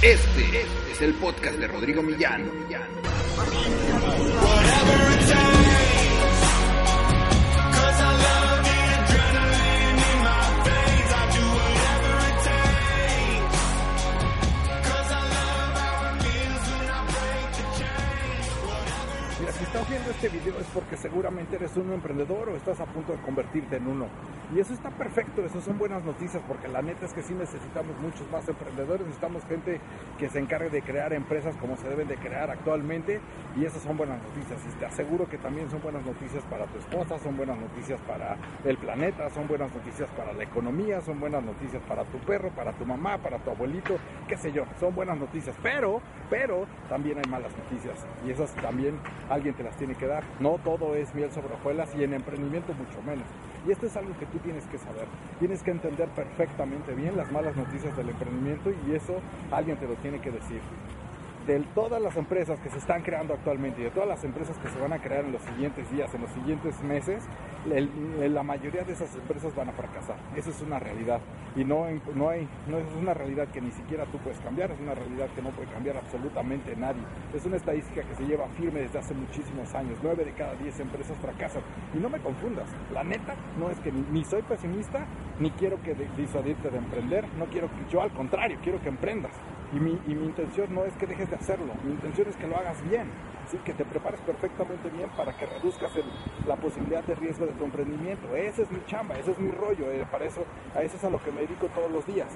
Este es el podcast de Rodrigo Millán. Mira, si estás viendo este video es porque seguramente eres un emprendedor o estás a punto de convertirte en uno. Y eso está perfecto, eso son buenas noticias porque la neta es que sí necesitamos muchos más emprendedores, necesitamos gente que se encargue de crear empresas como se deben de crear actualmente y esas son buenas noticias. Y te aseguro que también son buenas noticias para tu esposa, son buenas noticias para el planeta, son buenas noticias para la economía, son buenas noticias para tu perro, para tu mamá, para tu abuelito, qué sé yo, son buenas noticias. Pero, pero también hay malas noticias y esas también alguien te las tiene que dar. No todo es miel sobre hojuelas y en emprendimiento mucho menos. Y esto es algo que tú tienes que saber. Tienes que entender perfectamente bien las malas noticias del emprendimiento y eso alguien te lo tiene que decir. De todas las empresas que se están creando actualmente y de todas las empresas que se van a crear en los siguientes días, en los siguientes meses, la mayoría de esas empresas van a fracasar. Eso es una realidad. Y no, no, hay, es una realidad que ni siquiera tú puedes cambiar, es una realidad que no puede cambiar absolutamente nadie. Es una estadística que se lleva firme desde hace muchísimos años. Nueve de cada diez empresas fracasan. Y no me confundas, la neta no es que ni, soy pesimista, ni quiero que disuadirte de emprender, no quiero que yo al contrario, quiero que emprendas. Y mi, y mi intención no es que dejes de hacerlo, mi intención es que lo hagas bien, ¿sí? que te prepares perfectamente bien para que reduzcas la posibilidad de riesgo de tu emprendimiento. Ese es mi chamba, ese es mi rollo, eh, para eso, a eso es a lo que me dedico todos los días.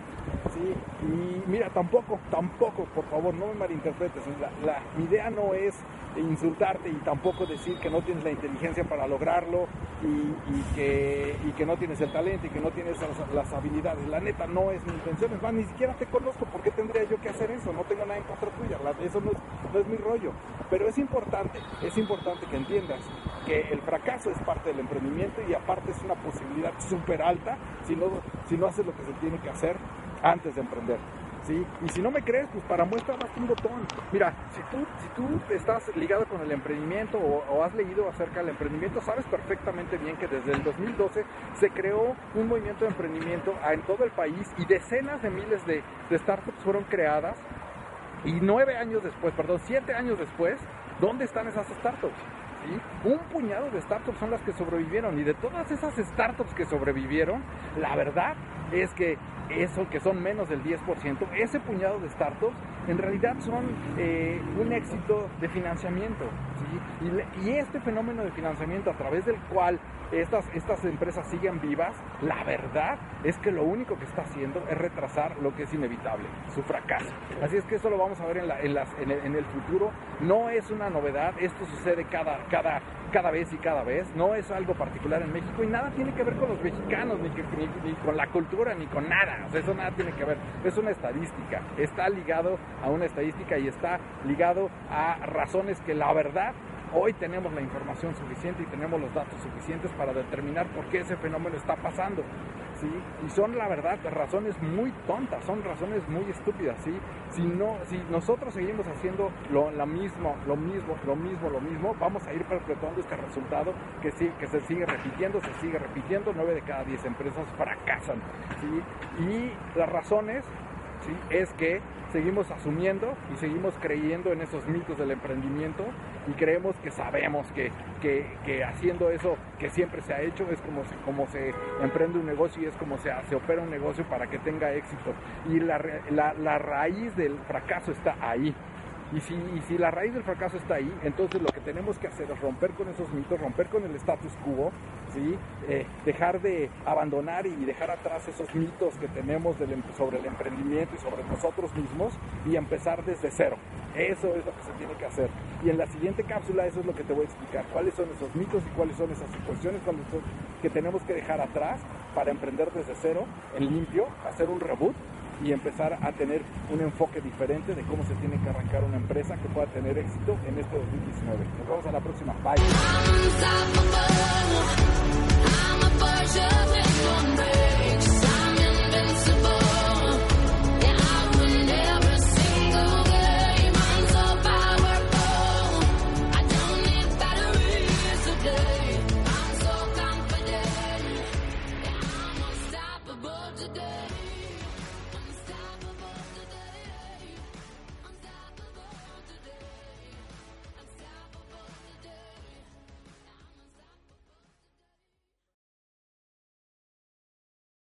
¿sí? Y mira, tampoco, tampoco, por favor, no me malinterpretes, la, mi idea no es insultarte y tampoco decir que no tienes la inteligencia para lograrlo y, y que, y que no tienes el talento y que no tienes las, las habilidades. La neta no es mi intención, es más, ni siquiera te conozco, ¿por qué tendría yo que hacer eso? No tengo nada en contra tuya, eso no es, no es mi rollo. Pero es importante, es importante que entiendas que el fracaso es parte del emprendimiento y aparte es una posibilidad súper alta si no, si no haces lo que se tiene que hacer antes de emprender. ¿Sí? Y si no me crees, pues para muestra basta un botón. Mira, si tú, si tú estás ligado con el emprendimiento o, has leído acerca del emprendimiento, sabes perfectamente bien que desde el 2012 se creó un movimiento de emprendimiento en todo el país y decenas de miles de, startups fueron creadas. Y nueve años después, perdón, siete años después, ¿dónde están esas startups? Un puñado de startups son las que sobrevivieron y de todas esas startups que sobrevivieron, la verdad es que eso que son menos del 10%, ese puñado de startups en realidad son eh, un éxito de financiamiento. Y, este fenómeno de financiamiento a través del cual estas, estas empresas siguen vivas, la verdad es que lo único que está haciendo es retrasar lo que es inevitable, su fracaso. Así es que eso lo vamos a ver en, el, futuro. No es una novedad, esto sucede cada, cada, cada vez y cada vez. No es algo particular en México y nada tiene que ver con los mexicanos, ni con la cultura, ni con nada. O sea, eso nada tiene que ver. Es una estadística. Está ligado a una estadística y está ligado a razones que la verdad Hoy tenemos la información suficiente y tenemos los datos suficientes para determinar por qué ese fenómeno está pasando. Y son, la verdad, razones muy tontas, son razones muy estúpidas. ¿sí? Si, no, si nosotros seguimos haciendo lo, mismo, lo mismo, lo mismo, lo mismo, vamos a ir perpetuando este resultado que, sí, que se sigue repitiendo, se sigue repitiendo. 9 de cada 10 empresas fracasan. ¿sí? Y las razones es que seguimos asumiendo y seguimos creyendo en esos mitos del emprendimiento y creemos que sabemos que, que, haciendo eso que siempre se ha hecho es como se, como se emprende un negocio y es como se, se opera un negocio para que tenga éxito. Y la, la raíz del fracaso está ahí. Y si, la raíz del fracaso está ahí, entonces lo que tenemos que hacer es romper con esos mitos, romper con el status quo. Eh, dejar de abandonar y dejar atrás esos mitos que tenemos em- sobre el emprendimiento y sobre nosotros mismos y empezar desde cero. Eso es lo que se tiene que hacer. Y en la siguiente cápsula eso es lo que te voy a explicar. Cuáles son esos mitos y cuáles son esas son- que tenemos que dejar atrás para emprender desde cero, en limpio, hacer un reboot y empezar a tener un enfoque diferente de cómo se tiene que arrancar una empresa que pueda tener éxito en este 2019. Nos vemos a la próxima. Bye.